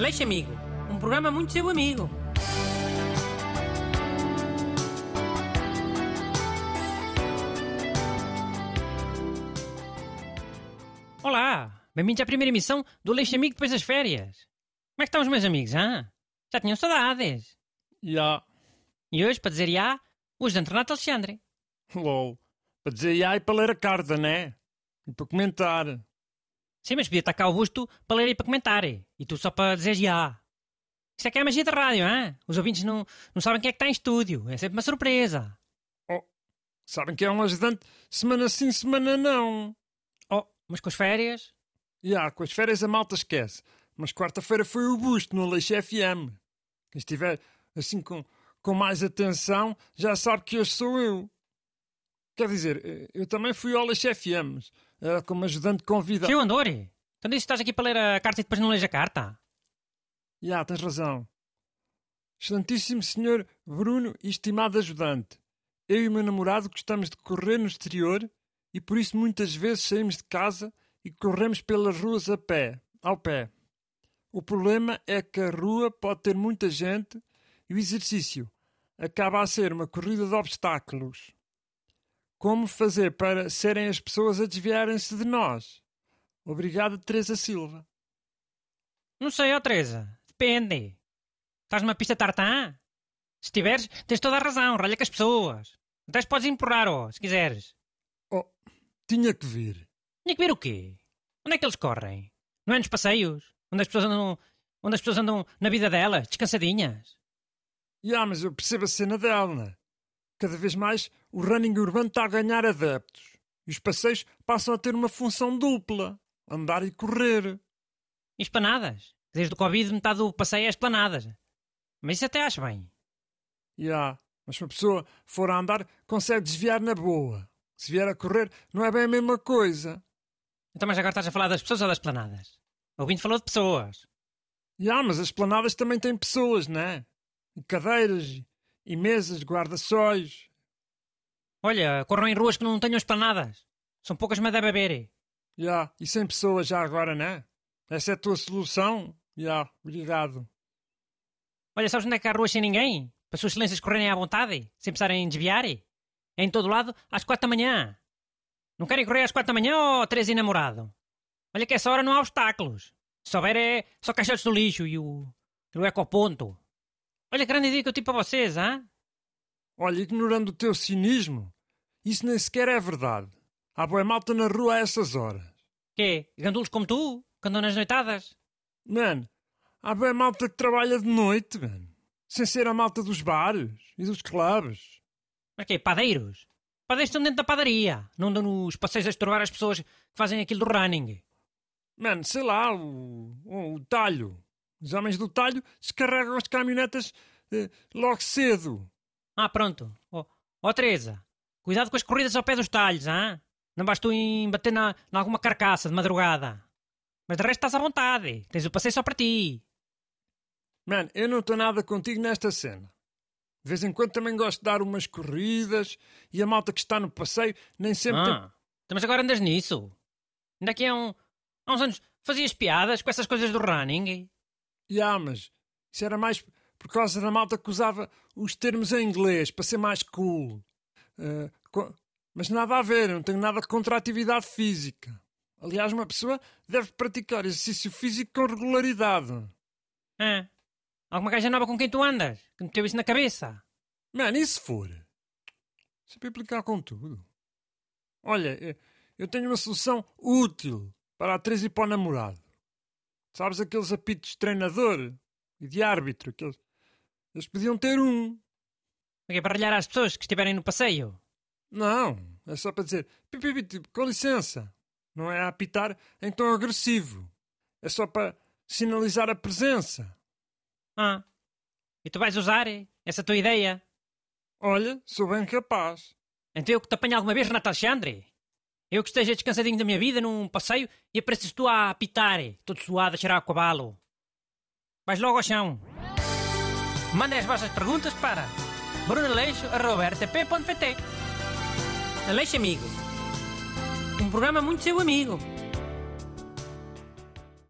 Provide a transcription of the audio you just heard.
Aleixo Amigo, um programa muito seu amigo. Olá, bem-vindos à primeira emissão do Aleixo Amigo depois das férias. Como é que estão os meus amigos, hã? Já tinham saudades. Ya, E hoje, para dizer já, o ajudante Renato Alexandre. lol. Para dizer ya e para ler a carta, né? E para comentar. Sim, mas podia estar cá o busto para ler e para comentar. E tu só para dizer já. Isto é que é a magia da rádio, hã? Os ouvintes não, não sabem quem é que está em estúdio. É sempre uma surpresa. Oh, sabem que é um ajudante semana sim, semana não. Oh, mas com as férias? Ya, com as férias a malta esquece. Mas quarta-feira foi o busto no Leixo FM. Quem estiver assim com, com mais atenção já sabe que hoje sou eu. Quer dizer, eh, eu também fui ao Leixo FM, como ajudante convidado. Seu Andor, então disse que estás aqui para ler a carta e depois não lês a carta? Já, tens razão. Excelentíssimo senhor Bruno e estimado ajudante, eu e o meu namorado gostamos de correr no exterior e por isso muitas vezes saímos de casa e corremos pelas ruas a pé, ao pé. O problema é que a rua pode ter muita gente e o exercício acaba a ser uma corrida de obstáculos. Como fazer para serem as pessoas a desviarem-se de nós? Obrigado, Teresa Silva. Não sei, ó Teresa. Depende. Estás numa pista tartã? Se estiveres, tens toda a razão. Ralha com as pessoas. Até podes empurrar, ó, se quiseres. Oh, tinha que vir. Tinha que ver o quê? Onde é que eles correm? Não é nos passeios? Onde as pessoas andam, onde as pessoas andam na vida delas, descansadinhas? Ya, mas eu percebo a cena dela? Cada vez mais o running urbano está a ganhar adeptos. E os passeios passam a ter uma função dupla. Andar e correr. E esplanadas? Desde o Covid metade do passeio é esplanadas. Mas isso até acho bem. Ya, mas se uma pessoa for a andar, consegue desviar na boa. Se vier a correr, não é bem a mesma coisa. Então, mas agora estás a falar das pessoas ou das planadas? O ouvinte falou de pessoas. Ya, mas as planadas também têm pessoas, né? E cadeiras, e- mesas, guarda-sóis. Olha, corram em ruas que não tenham esplanadas. São poucas, mas deve haver. Ya, e sem pessoas já agora, né? Essa é a tua solução? Ya, obrigado. Olha, sabes onde é que há ruas sem ninguém? Para as suas excelências correrem à vontade, sem precisarem desviar? É em todo lado, às quatro da manhã. Não querem correr às quatro da manhã ou três e namorado? Olha que essa hora não há obstáculos. Se houver é só caixotes do lixo e o, e o ecoponto. Olha que grande ideia que eu tive para vocês, hã? Olha, ignorando o teu cinismo, isso nem sequer é verdade. Há boa malta na rua a essas horas. Quê? Gandulos como tu? Que andam nas noitadas? Mano, há boa malta que trabalha de noite, mano. Sem ser a malta dos bares e dos clubes. Mas quê? Padeiros? Padeiros estão dentro da padaria. Não andam nos passeios a estorbar as pessoas que fazem aquilo do running. Mano, sei lá, o, o, o talho. Os homens do talho descarregam as caminhonetas eh, logo cedo. Ah, pronto. Ó oh, Teresa, cuidado com as corridas ao pé dos talhos, hã? Não vais tu em bater na, na alguma carcaça de madrugada. Mas de resto estás à vontade. Tens o passeio só para ti. Mano, eu não estou nada contigo nesta cena. De vez em quando também gosto de dar umas corridas e a malta que está no passeio nem sempre tem Ah, então, mas agora andas nisso. Ainda aqui há, um, há uns anos fazias piadas com essas coisas do running. Ya, mas isso era mais por causa da malta que usava os termos em inglês para ser mais cool. Eh, co- mas nada a ver, não tenho nada contra a atividade física. Aliás, uma pessoa deve praticar exercício físico com regularidade. Ah, alguma gaja nova com quem tu andas? Que meteu isso na cabeça? Mano, e se for? Sempre implicar com tudo. Olha, eh, eu tenho uma solução útil para a atriz e para o namorado. Sabes aqueles apitos de treinador e de árbitro? Aqueles... Eles podiam ter um. É para ralhar às pessoas que estiverem no passeio. Não, é só para dizer tipo, com licença. Não é a apitar em tom agressivo. É só para sinalizar a presença. Ah, e tu vais usar essa tua ideia? Olha, sou bem capaz. Então eu que te apanho alguma vez, Renato Alexandre? Eu que esteja descansadinho da minha vida num passeio e apareces tu a apitar, todo suado, a cheirar a cavalo. Vais logo ao chão. Mandem as vossas perguntas para brunaleixo.rtp.pt Aleixo Amigo. Um programa muito seu amigo.